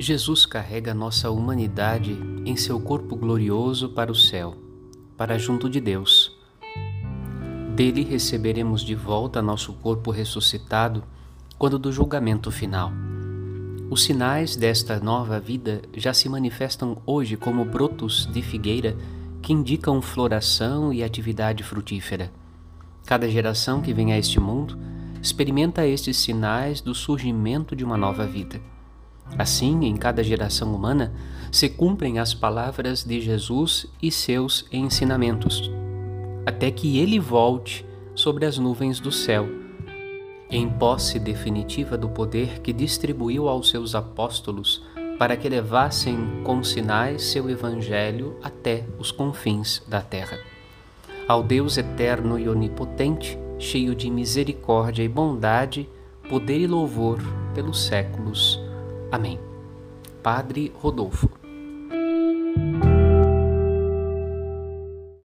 Jesus carrega nossa humanidade em seu corpo glorioso para o céu, para junto de Deus. Dele receberemos de volta nosso corpo ressuscitado quando do julgamento final. Os sinais desta nova vida já se manifestam hoje como brotos de figueira que indicam floração e atividade frutífera. Cada geração que vem a este mundo experimenta estes sinais do surgimento de uma nova vida. Assim, em cada geração humana, se cumprem as palavras de Jesus e seus ensinamentos, até que ele volte sobre as nuvens do céu, em posse definitiva do poder que distribuiu aos seus apóstolos para que levassem com sinais seu evangelho até os confins da terra. Ao Deus eterno e onipotente, cheio de misericórdia e bondade, poder e louvor pelos séculos. Amém. Padre Rodolfo.